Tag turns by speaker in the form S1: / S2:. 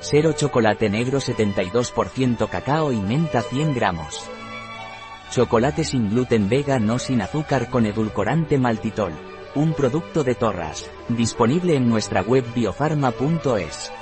S1: Cero chocolate negro 72% cacao y menta 100 gramos. Chocolate sin gluten vega no sin azúcar con edulcorante maltitol. Un producto de Torras. Disponible en nuestra web biofarma.es.